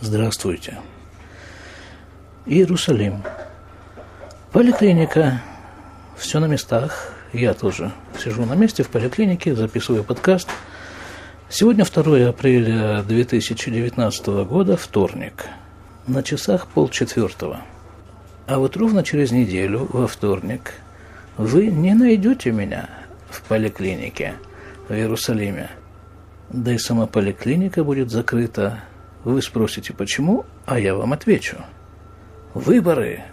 Здравствуйте. Иерусалим. Поликлиника. Все на местах. Я тоже сижу на месте в поликлинике, записываю подкаст. Сегодня 2 апреля 2019 года, вторник. На часах полчетвертого. А вот ровно через неделю, во вторник, вы не найдете меня в поликлинике в Иерусалиме. Да и сама поликлиника будет закрыта вы спросите, почему, а я вам отвечу. Выборы.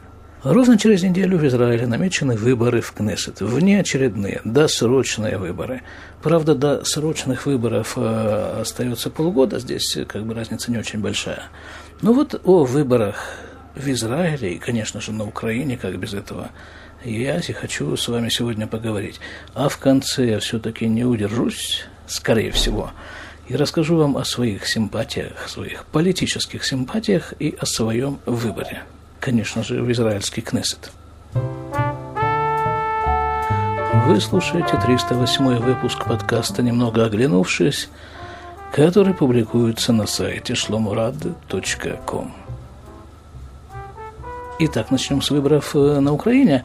Ровно через неделю в Израиле намечены выборы в Кнессет. Внеочередные, досрочные выборы. Правда, до срочных выборов э, остается полгода, здесь как бы разница не очень большая. Но вот о выборах в Израиле и, конечно же, на Украине, как без этого, я хочу с вами сегодня поговорить. А в конце я все-таки не удержусь, скорее всего, и расскажу вам о своих симпатиях, своих политических симпатиях и о своем выборе. Конечно же, в израильский Кнессет. Вы слушаете 308 выпуск подкаста «Немного оглянувшись», который публикуется на сайте shlomurad.com. Итак, начнем с выборов э, на Украине.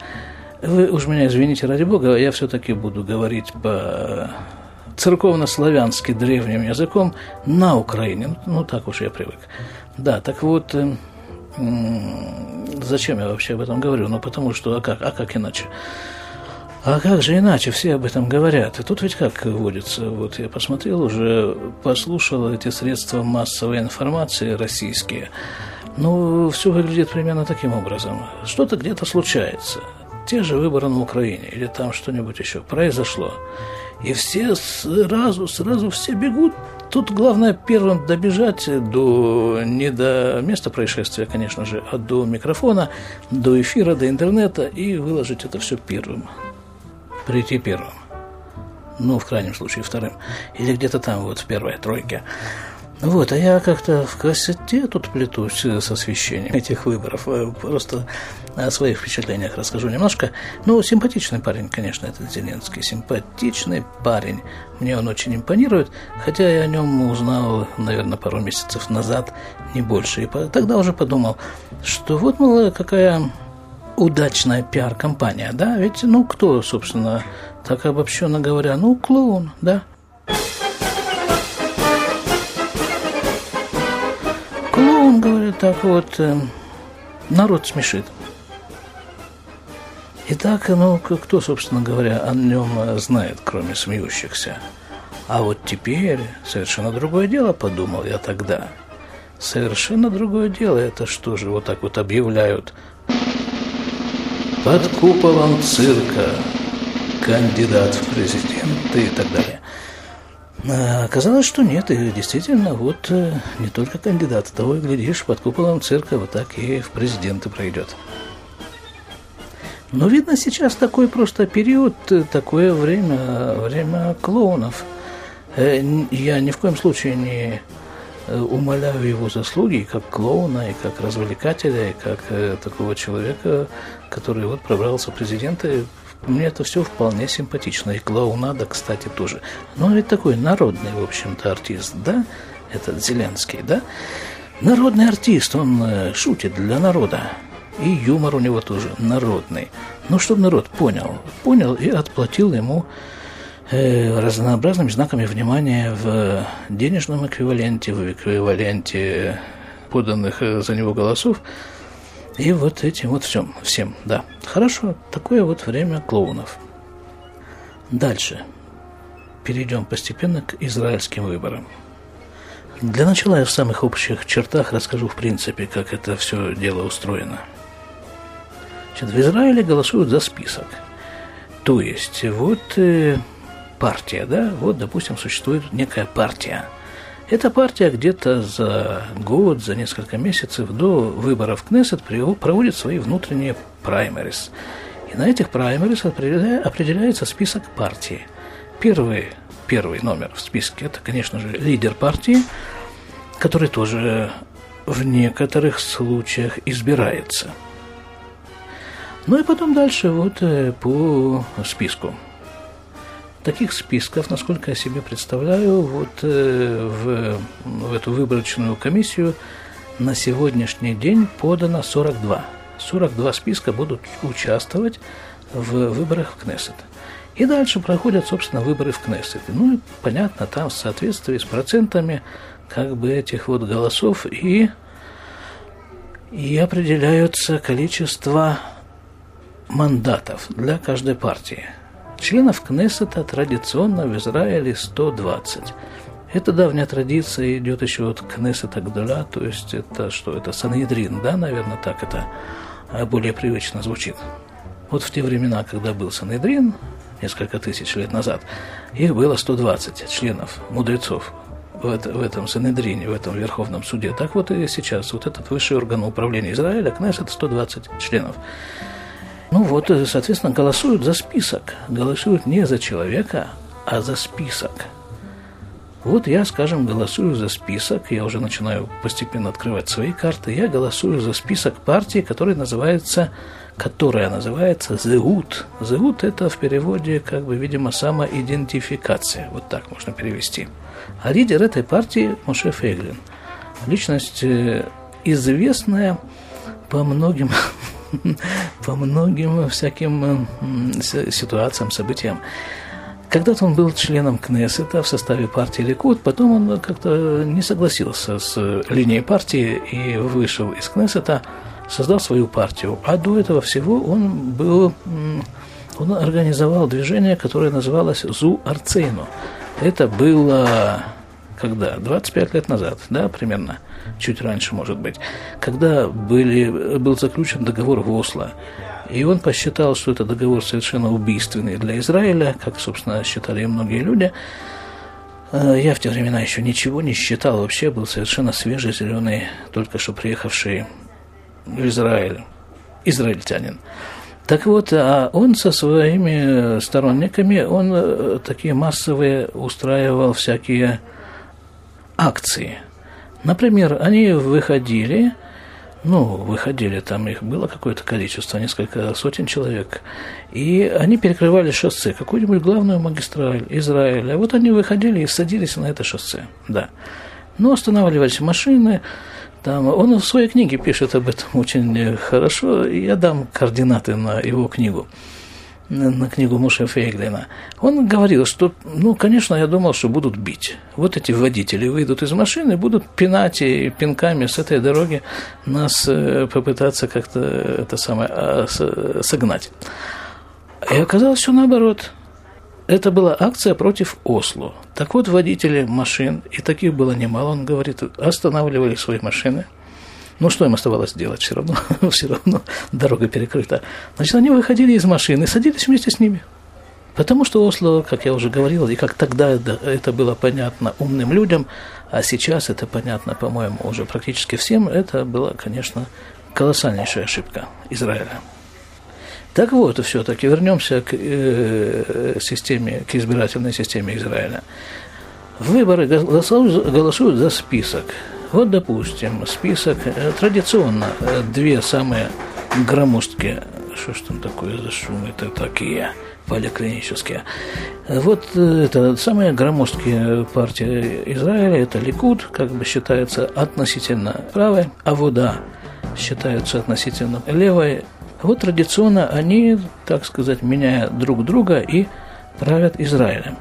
Вы уж меня извините, ради бога, я все-таки буду говорить по церковно-славянски древним языком на Украине. Ну, так уж я привык. Да, так вот, э, зачем я вообще об этом говорю? Ну, потому что, а как, а как иначе? А как же иначе? Все об этом говорят. И тут ведь как водится? Вот я посмотрел уже, послушал эти средства массовой информации российские. Ну, все выглядит примерно таким образом. Что-то где-то случается. Те же выборы на Украине или там что-нибудь еще произошло. И все сразу, сразу все бегут. Тут главное первым добежать до, не до места происшествия, конечно же, а до микрофона, до эфира, до интернета и выложить это все первым. Прийти первым. Ну, в крайнем случае, вторым. Или где-то там, вот в первой тройке. Вот, а я как-то в красоте тут плетусь с освещением этих выборов. Э, просто о своих впечатлениях расскажу немножко. Ну, симпатичный парень, конечно, этот Зеленский. Симпатичный парень. Мне он очень импонирует, хотя я о нем узнал, наверное, пару месяцев назад, не больше. И тогда уже подумал, что вот, мол, какая удачная пиар-компания, да? Ведь, ну, кто, собственно, так обобщенно говоря, ну, клоун, да? Так вот, э, народ смешит. Итак, ну, кто, собственно говоря, о нем знает, кроме смеющихся? А вот теперь совершенно другое дело, подумал я тогда. Совершенно другое дело. Это что же, вот так вот объявляют под куполом цирка кандидат в президенты и так далее. А оказалось, что нет, и действительно, вот э, не только кандидат, того и глядишь, под куполом цирка вот так и в президенты пройдет. Но, видно, сейчас такой просто период, э, такое время, время клоунов. Э, я ни в коем случае не умоляю его заслуги как клоуна, и как развлекателя, и как такого человека, который вот пробрался президенты мне это все вполне симпатично. И клоунада, кстати, тоже. Но ведь такой народный, в общем-то, артист, да? Этот Зеленский, да? Народный артист, он э, шутит для народа. И юмор у него тоже народный. Ну, чтобы народ понял. Понял и отплатил ему э, разнообразными знаками внимания в денежном эквиваленте, в эквиваленте поданных э, за него голосов. И вот этим вот всем, всем, да. Хорошо, такое вот время клоунов. Дальше. Перейдем постепенно к израильским выборам. Для начала я в самых общих чертах расскажу, в принципе, как это все дело устроено. Значит, в Израиле голосуют за список. То есть, вот э, партия, да, вот, допустим, существует некая партия – эта партия где-то за год, за несколько месяцев до выборов Кнессет проводит свои внутренние праймерис. И на этих праймерис определяется список партии. Первый, первый номер в списке – это, конечно же, лидер партии, который тоже в некоторых случаях избирается. Ну и потом дальше вот э, по списку – Таких списков, насколько я себе представляю, вот э, в, в эту выборочную комиссию на сегодняшний день подано 42. 42 списка будут участвовать в выборах в Кнессет. И дальше проходят, собственно, выборы в Кнессет. Ну и понятно, там в соответствии с процентами как бы этих вот голосов и, и определяются количество мандатов для каждой партии. Членов Кнессета традиционно в Израиле 120. Это давняя традиция, идет еще от Кнессета Гдуля, то есть это что, это Санедрин, да, наверное, так это а, более привычно звучит. Вот в те времена, когда был Санедрин, несколько тысяч лет назад, их было 120 членов, мудрецов в, это, в этом Санедрине, в этом Верховном суде. Так вот и сейчас вот этот высший орган управления Израиля, Кнессет, 120 членов. Ну вот, соответственно, голосуют за список. Голосуют не за человека, а за список. Вот я, скажем, голосую за список, я уже начинаю постепенно открывать свои карты, я голосую за список партии, который называется, которая называется «Зеут». «Зеут» – это в переводе, как бы, видимо, самоидентификация, вот так можно перевести. А лидер этой партии – Моше Фейглин. Личность э, известная по многим, по многим всяким ситуациям, событиям. Когда-то он был членом Кнессета в составе партии Ликуд, потом он как-то не согласился с линией партии и вышел из Кнессета, создал свою партию. А до этого всего он был, он организовал движение, которое называлось Зу Арцейну. Это было когда? 25 лет назад, да, примерно, чуть раньше, может быть, когда были, был заключен договор в Осло. И он посчитал, что это договор совершенно убийственный для Израиля, как, собственно, считали и многие люди. Э, я в те времена еще ничего не считал, вообще был совершенно свежий, зеленый, только что приехавший в Израиль, израильтянин. Так вот, а он со своими сторонниками, он э, такие массовые устраивал всякие акции. Например, они выходили ну, выходили, там их было какое-то количество, несколько сотен человек, и они перекрывали шоссе, какую-нибудь главную магистраль Израиля. Вот они выходили и садились на это шоссе, да. Но останавливались машины, там, он в своей книге пишет об этом очень хорошо, я дам координаты на его книгу на книгу Муша Фейглина, он говорил, что, ну, конечно, я думал, что будут бить. Вот эти водители выйдут из машины, будут пинать и пинками с этой дороги нас э, попытаться как-то это самое а, согнать. И оказалось все наоборот. Это была акция против Осло. Так вот, водители машин, и таких было немало, он говорит, останавливали свои машины – ну, что им оставалось делать? Все равно, все равно дорога перекрыта. Значит, они выходили из машины садились вместе с ними. Потому что Осло, как я уже говорил, и как тогда это было понятно умным людям, а сейчас это понятно, по-моему, уже практически всем, это была, конечно, колоссальнейшая ошибка Израиля. Так вот, все-таки вернемся к э, системе, к избирательной системе Израиля. Выборы голосуют, голосуют за список. Вот, допустим, список э, традиционно э, две самые громоздкие, что ж там такое за шумы это такие поликлинические. Вот э, это самые громоздкие партии Израиля, это Ликуд, как бы считается относительно правой, а вода считается относительно левой. Вот традиционно они, так сказать, меняя друг друга и правят Израилем.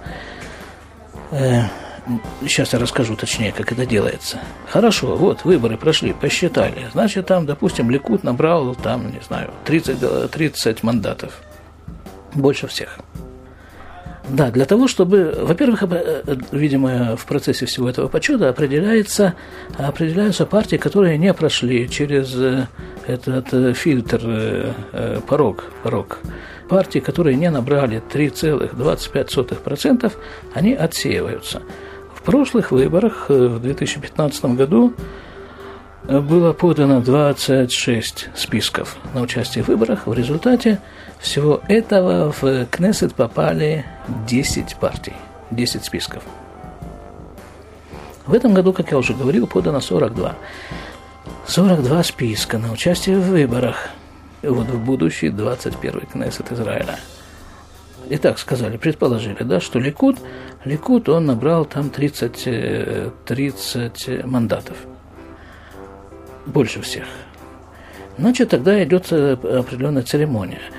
Сейчас я расскажу точнее, как это делается. Хорошо, вот выборы прошли, посчитали. Значит, там, допустим, Ликут набрал, там, не знаю, 30, 30 мандатов. Больше всех. Да, для того, чтобы, во-первых, э, видимо, в процессе всего этого подсчета определяется, определяются партии, которые не прошли через э, этот э, фильтр, порог, порог. Партии, которые не набрали 3,25%, они отсеиваются. В прошлых выборах э, в 2015 году э, было подано 26 списков на участие в выборах. В результате всего этого в Кнессет попали 10 партий, 10 списков. В этом году, как я уже говорил, подано 42. 42 списка на участие в выборах. Вот в будущий 21-й Кнессет Израиля – и так сказали, предположили, да, что Ликут, Ликут, он набрал там 30, 30 э, мандатов. больше всех, значит, тогда идет определенная церемония –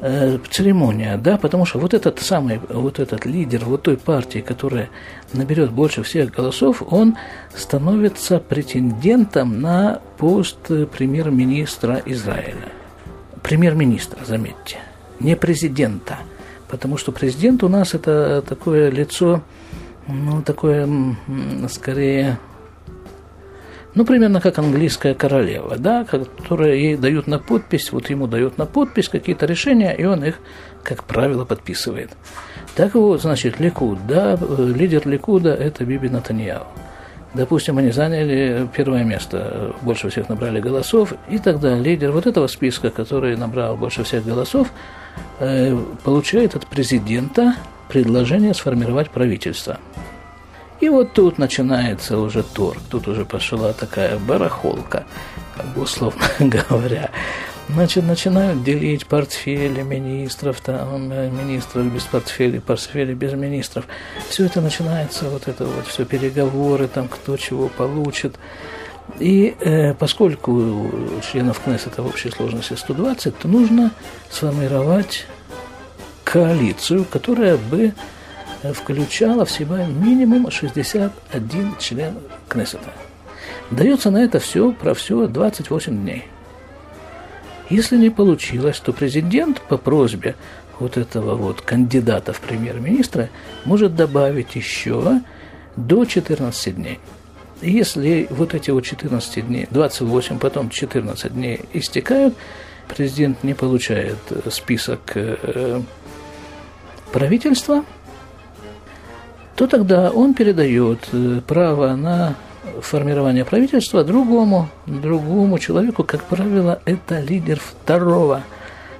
э, церемония, да, потому что вот этот самый, вот этот лидер вот той партии, которая наберет больше всех голосов, он становится претендентом на пост премьер-министра Израиля. Премьер-министра, заметьте, не президента, потому что президент у нас это такое лицо, ну, такое, скорее, ну, примерно как английская королева, да, которая ей дают на подпись, вот ему дают на подпись какие-то решения, и он их, как правило, подписывает. Так вот, значит, Ликуд, да, лидер Ликуда – это Биби Натаньяу. Допустим, они заняли первое место, больше всех набрали голосов, и тогда лидер вот этого списка, который набрал больше всех голосов, э, получает от президента предложение сформировать правительство. И вот тут начинается уже торг, тут уже пошла такая барахолка, условно говоря. Значит, начинают делить портфели министров, там, э, министров без портфелей, портфели без министров. Все это начинается, вот это вот, все переговоры, там, кто чего получит. И э, поскольку членов Кнессета в общей сложности 120, то нужно сформировать коалицию, которая бы включала в себя минимум 61 член Кнессета. Дается на это все, про все 28 дней. Если не получилось, то президент по просьбе вот этого вот кандидата в премьер-министра может добавить еще до 14 дней. Если вот эти вот 14 дней, 28, потом 14 дней истекают, президент не получает список э, правительства – то тогда он передает э, право на формирование правительства другому, другому человеку, как правило, это лидер второго,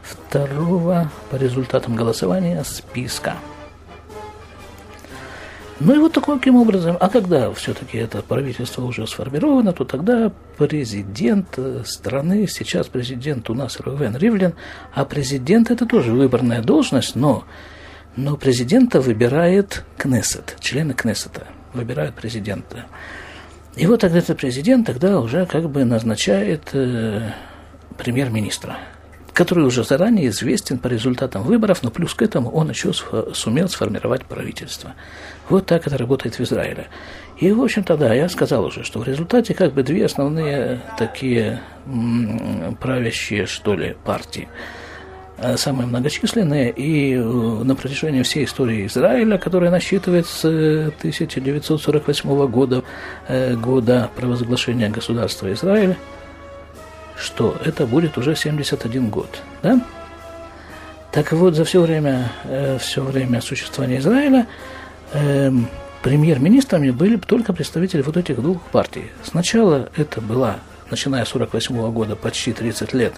второго по результатам голосования списка. Ну и вот таким образом, а когда все-таки это правительство уже сформировано, то тогда президент э, страны, сейчас президент у нас Рувен Ривлин, а президент это тоже выборная должность, но но президента выбирает Кнессет, члены Кнессета выбирают президента. И вот тогда этот президент тогда уже как бы назначает э, премьер-министра, который уже заранее известен по результатам выборов, но плюс к этому он еще сумел сформировать правительство. Вот так это работает в Израиле. И, в общем-то, да, я сказал уже, что в результате как бы две основные такие правящие, что ли, партии – Э, самые многочисленные, и э, на протяжении всей истории Израиля, которая насчитывает с 1948 э, года, года провозглашения государства Израиля, что это будет уже 71 год, да? Так вот, за все время, все время существования Израиля эм, премьер-министрами были только представители вот этих двух партий. Сначала это была, начиная с 1948 года, почти 30 лет,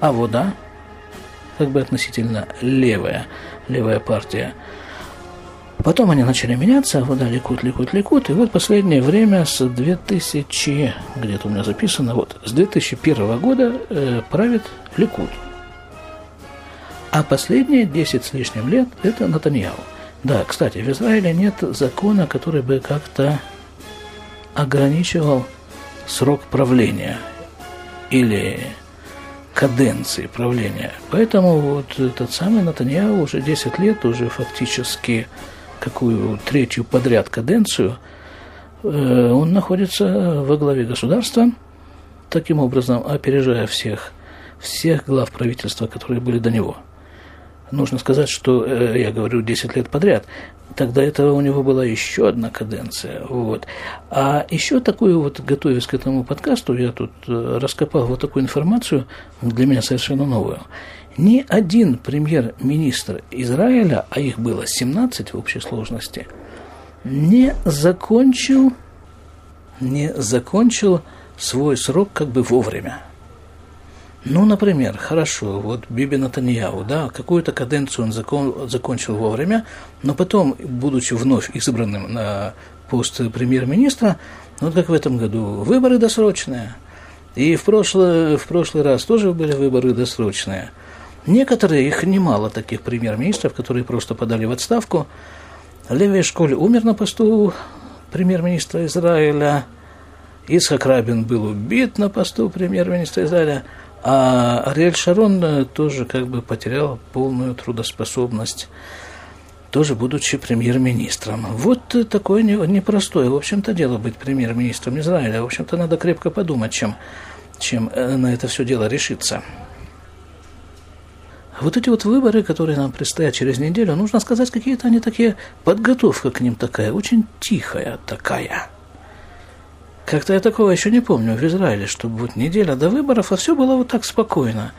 а вода, как бы относительно левая, левая партия. Потом они начали меняться, вот да, Ликут, Ликут, Ликут, и вот последнее время с 2000, где-то у меня записано, вот, с 2001 года э, правит Ликут. А последние 10 с лишним лет – это Натаньяу. Да, кстати, в Израиле нет закона, который бы как-то ограничивал срок правления или каденции правления. Поэтому вот этот самый Натаньяу уже 10 лет, уже фактически какую третью подряд каденцию, э, он находится во главе государства, таким образом опережая всех, всех глав правительства, которые были до него – Нужно сказать, что э, я говорю 10 лет подряд. Тогда этого у него была еще одна каденция. Вот. А еще такую вот, готовясь к этому подкасту, я тут э, раскопал вот такую информацию, для меня совершенно новую. Ни один премьер-министр Израиля, а их было 17 в общей сложности, не закончил, не закончил свой срок как бы вовремя. Ну, например, хорошо, вот Биби Натаньяу, да, какую-то каденцию он закон, закончил вовремя, но потом, будучи вновь избранным на пост премьер-министра, вот как в этом году, выборы досрочные. И в прошлый, в прошлый раз тоже были выборы досрочные. Некоторые, их немало таких премьер-министров, которые просто подали в отставку. Леви Школь умер на посту премьер-министра Израиля, Исхак Рабин был убит на посту премьер-министра Израиля, а Ариэль Шарон тоже как бы потерял полную трудоспособность тоже будучи премьер-министром. Вот такое непростое, в общем-то, дело быть премьер-министром Израиля. В общем-то, надо крепко подумать, чем, чем э, на это все дело решиться. Вот эти вот выборы, которые нам предстоят через неделю, нужно сказать, какие-то они такие, подготовка к ним такая, очень тихая такая. Как-то я такого еще не помню в Израиле, чтобы вот неделя до выборов, а все было вот так спокойно.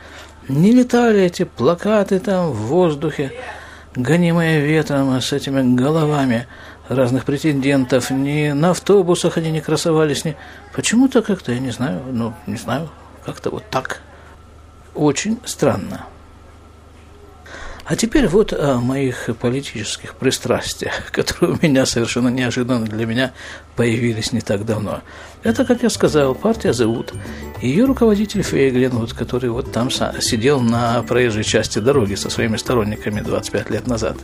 Не летали эти плакаты там в воздухе, гонимые ветром с этими головами разных претендентов, ни на автобусах они не красовались, ни... Почему-то как-то, я не знаю, ну, не знаю, как-то вот так. Очень странно. А теперь вот о моих политических пристрастиях, которые у меня совершенно неожиданно для меня появились не так давно. Это, как я сказал, партия «Зовут». Ее руководитель Фейглин, вот, который вот там сидел на проезжей части дороги со своими сторонниками 25 лет назад.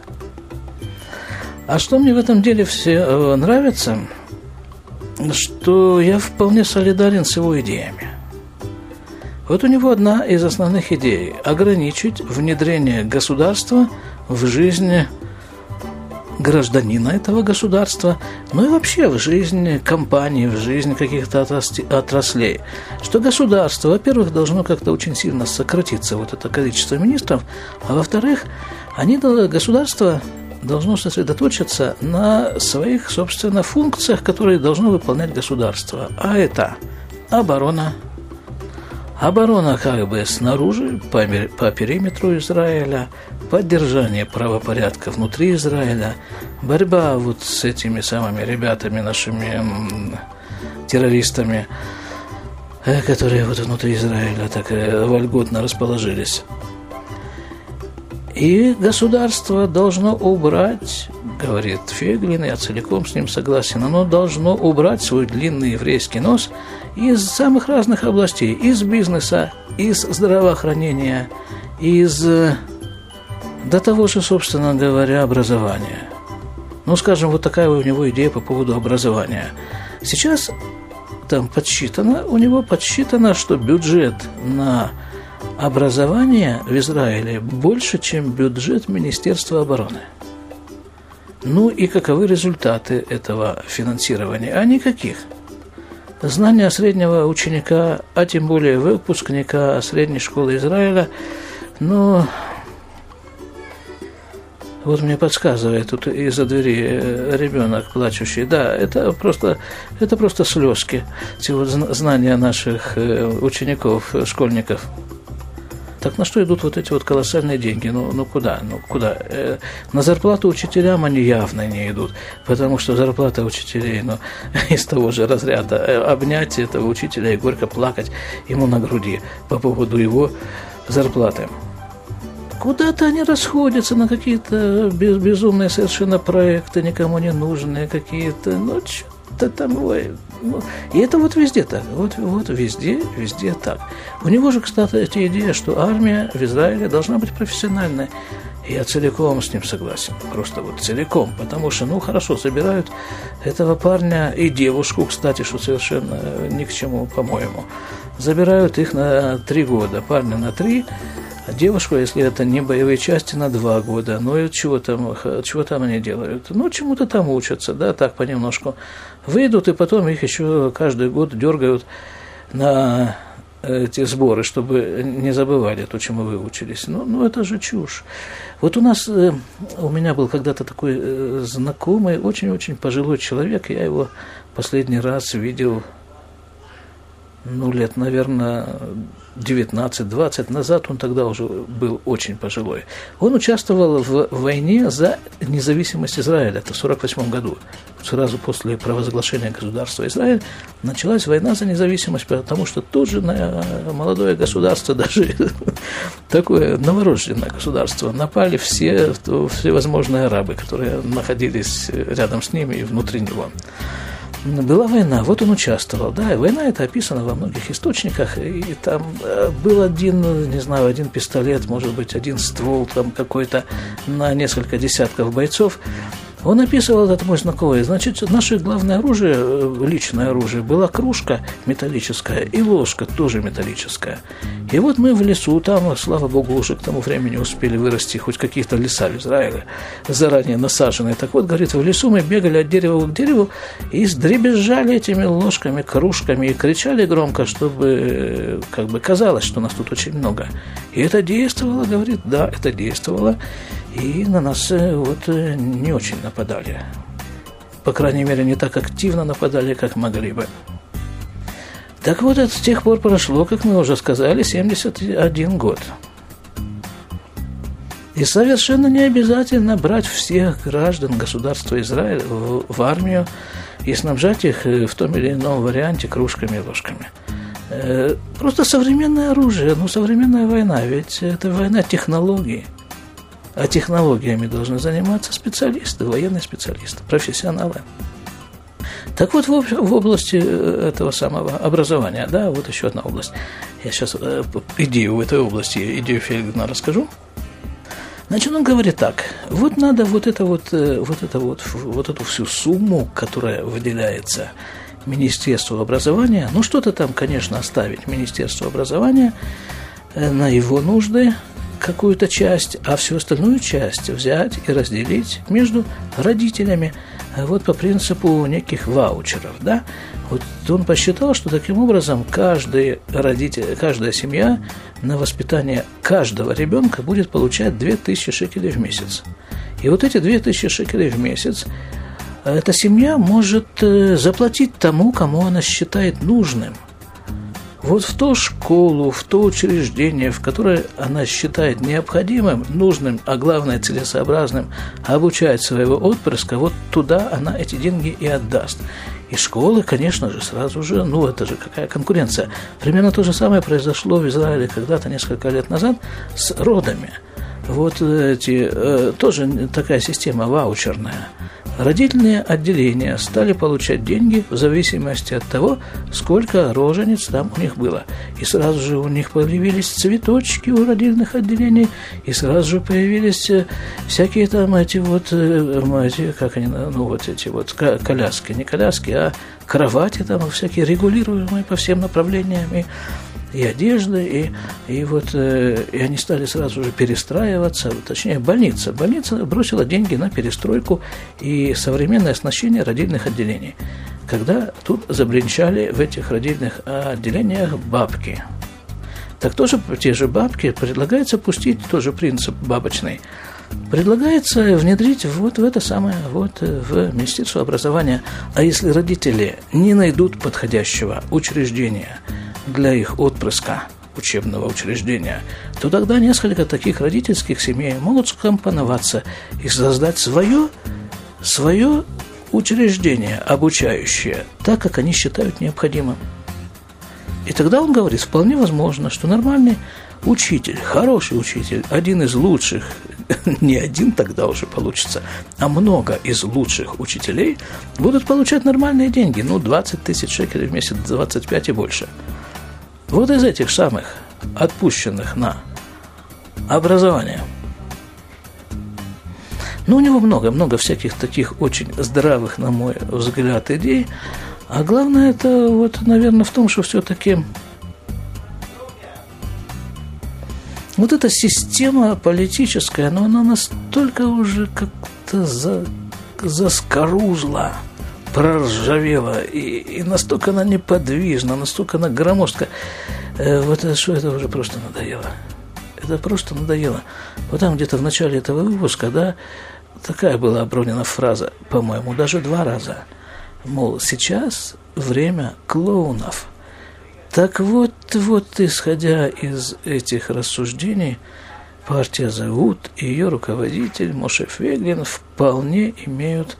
А что мне в этом деле все э, нравится, что я вполне солидарен с его идеями. Вот у него одна из основных идей – ограничить внедрение государства в жизнь гражданина этого государства, ну и вообще в жизнь компании, в жизнь каких-то отраслей. Что государство, во-первых, должно как-то очень сильно сократиться, вот это количество министров, а во-вторых, они, государство должно сосредоточиться на своих, собственно, функциях, которые должно выполнять государство. А это оборона, Оборона как бы снаружи, по, по периметру Израиля, поддержание правопорядка внутри Израиля, борьба вот с этими самыми ребятами, нашими террористами, э, которые вот внутри Израиля так э, вольготно расположились. И государство должно убрать, говорит Феглин, я целиком с ним согласен, оно должно убрать свой длинный еврейский нос из самых разных областей, из бизнеса, из здравоохранения, из э, до того же, собственно говоря, образования. Ну, скажем, вот такая у него идея по поводу образования. Сейчас там подсчитано, у него подсчитано, что бюджет на образование в Израиле больше, чем бюджет Министерства обороны. Ну и каковы результаты этого финансирования? А никаких. Знания среднего ученика, а тем более выпускника средней школы Израиля, ну, вот мне подсказывает тут из-за двери э, ребенок плачущий. Да, это просто, это просто слезки, эти вот знания наших э, учеников, школьников. Так на что идут вот эти вот колоссальные деньги? Ну, ну куда? Ну куда? Э, на зарплату учителям они явно не идут, потому что зарплата учителей, ну, из того же разряда. Э, обнять этого учителя и горько плакать ему на груди по поводу его зарплаты. Куда-то они расходятся на какие-то безумные совершенно проекты, никому не нужные какие-то. Ну, что-то там, ну, и это вот везде так. Вот, вот везде, везде так. У него же, кстати, идея, что армия в Израиле должна быть профессиональной. Я целиком с ним согласен. Просто вот целиком. Потому что, ну, хорошо, забирают этого парня и девушку, кстати, что совершенно ни к чему, по-моему. Забирают их на три года. Парня на три, а девушку, если это не боевые части, на два года. Ну и чего там, чего там они делают? Ну, чему-то там учатся, да, так понемножку. Выйдут, и потом их еще каждый год дергают на эти сборы, чтобы не забывали то, чему вы учились. Ну, ну это же чушь. Вот у нас, э, у меня был когда-то такой э, знакомый, очень-очень пожилой человек, я его последний раз видел, ну, лет, наверное, 19-20 назад, он тогда уже был очень пожилой. Он участвовал в войне за независимость Израиля, это в 1948 году. Сразу после провозглашения государства Израиль началась война за независимость, потому что тут же молодое государство, даже такое новорожденное государство, напали все, все возможные арабы, которые находились рядом с ними и внутри него была война, вот он участвовал, да, и война это описано во многих источниках, и там э, был один, не знаю, один пистолет, может быть, один ствол там какой-то на несколько десятков бойцов, Он описывал этот мой знакомый. Значит, наше главное оружие, э, личное оружие, была кружка металлическая и ложка тоже металлическая. И вот мы в лесу, там, слава богу, уже к тому времени успели вырасти хоть каких-то леса в Израиле, заранее насаженные. Так вот, говорит, в лесу мы бегали от дерева к дереву и сдребезжали этими ложками, кружками и кричали громко, чтобы э, как бы казалось, что нас тут очень много. И это действовало, говорит, да, это действовало. И на нас э, вот э, не очень нападали. По крайней мере, не так активно нападали, как могли бы. Так вот, это с тех пор прошло, как мы уже сказали, 71 год. И совершенно не обязательно брать всех граждан государства Израиль в, в армию и снабжать их э, в том или ином варианте кружками и ложками. Просто современное оружие, ну, современная война, ведь это война технологий – а технологиями должны заниматься специалисты, военные специалисты, профессионалы. Так вот, в, области э, этого самого образования, да, вот еще одна область. Я сейчас э, идею в этой области, идею Фельгна расскажу. Значит, он говорит так, вот надо вот это вот, э, вот это вот, вот эту всю сумму, которая выделяется Министерству образования, ну что-то там, конечно, оставить Министерству образования на его нужды, какую-то часть, а всю остальную часть взять и разделить между родителями, вот по принципу неких ваучеров, да. Вот он посчитал, что таким образом каждый родитель, каждая семья на воспитание каждого ребенка будет получать 2000 шекелей в месяц. И вот эти 2000 шекелей в месяц эта семья может э, заплатить тому, кому она считает нужным – вот в ту школу, в то учреждение, в которое она считает необходимым, нужным, а главное целесообразным обучать своего отпрыска, вот туда она эти деньги и отдаст. И школы, конечно же, сразу же, ну это же какая конкуренция. Примерно то же самое произошло в Израиле когда-то несколько лет назад с родами. Вот эти, э, тоже такая система ваучерная – Родительные отделения стали получать деньги в зависимости от того, сколько рожениц там у них было. И сразу же у них появились цветочки у родильных отделений, и сразу же появились э, всякие там эти вот, э, эти, как они, ну вот эти вот коляски, не коляски, а кровати там всякие регулируемые по всем направлениям. И одежды, и, и вот э, и они стали сразу же перестраиваться, точнее больница. Больница бросила деньги на перестройку и современное оснащение родильных отделений. Когда тут забринчали в этих родильных отделениях бабки. Так тоже те же бабки предлагается пустить тоже принцип бабочный. Предлагается внедрить вот в это самое, вот в Министерство образования. А если родители не найдут подходящего учреждения – для их отпрыска учебного учреждения, то тогда несколько таких родительских семей могут скомпоноваться и создать свое, свое учреждение обучающее, так, как они считают необходимым. И тогда он говорит, вполне возможно, что нормальный учитель, хороший учитель, один из лучших, не один тогда уже получится, а много из лучших учителей будут получать нормальные деньги, ну, 20 тысяч шекелей в месяц, 25 и больше – вот из этих самых отпущенных на образование. Ну, у него много-много всяких таких очень здравых, на мой взгляд, идей. А главное, это вот, наверное, в том, что все-таки вот эта система политическая, но она настолько уже как-то за, заскорузла – проржавела, и, и настолько она неподвижна, настолько она громоздка. Э, вот это, что это уже просто надоело. Это просто надоело. Вот там где-то в начале этого выпуска, да, такая была обронена фраза, по-моему, даже два раза. Мол, сейчас время клоунов. Так вот, вот, исходя из этих рассуждений, партия «Зовут» и ее руководитель Моше Феглин вполне имеют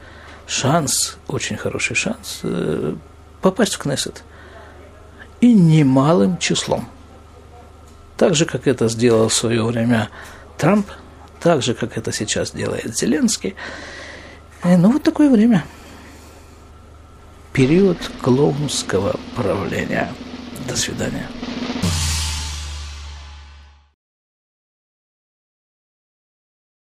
шанс, очень хороший шанс э, попасть в Кнессет. И немалым числом. Так же, как это сделал в свое время Трамп, так же, как это сейчас делает Зеленский. И, ну, вот такое время. Период клоунского правления. До свидания.